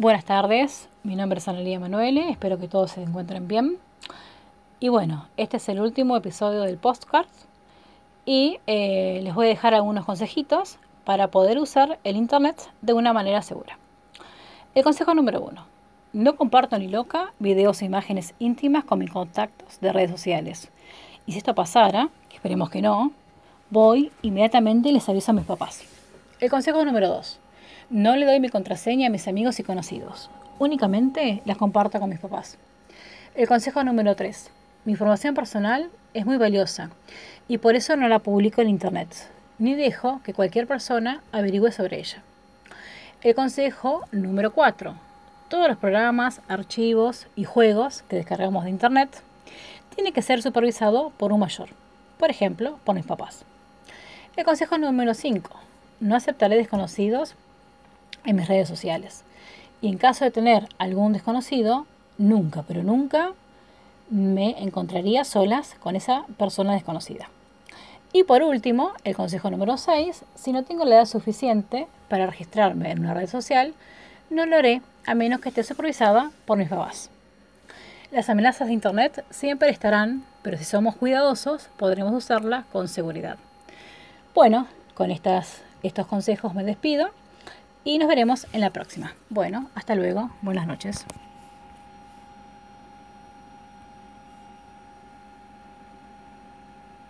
Buenas tardes, mi nombre es Analia Manuele, espero que todos se encuentren bien. Y bueno, este es el último episodio del postcard y eh, les voy a dejar algunos consejitos para poder usar el Internet de una manera segura. El consejo número uno, no comparto ni loca videos e imágenes íntimas con mis contactos de redes sociales. Y si esto pasara, esperemos que no, voy inmediatamente y les aviso a mis papás. El consejo número dos, no le doy mi contraseña a mis amigos y conocidos. Únicamente las comparto con mis papás. El consejo número 3. Mi información personal es muy valiosa y por eso no la publico en Internet, ni dejo que cualquier persona averigüe sobre ella. El consejo número 4. Todos los programas, archivos y juegos que descargamos de Internet tienen que ser supervisados por un mayor, por ejemplo, por mis papás. El consejo número 5. No aceptaré desconocidos en mis redes sociales. Y en caso de tener algún desconocido, nunca, pero nunca me encontraría solas con esa persona desconocida. Y por último, el consejo número 6, si no tengo la edad suficiente para registrarme en una red social, no lo haré a menos que esté supervisada por mis papás. Las amenazas de Internet siempre estarán, pero si somos cuidadosos podremos usarlas con seguridad. Bueno, con estas, estos consejos me despido y nos veremos en la próxima. Bueno, hasta luego. Buenas noches.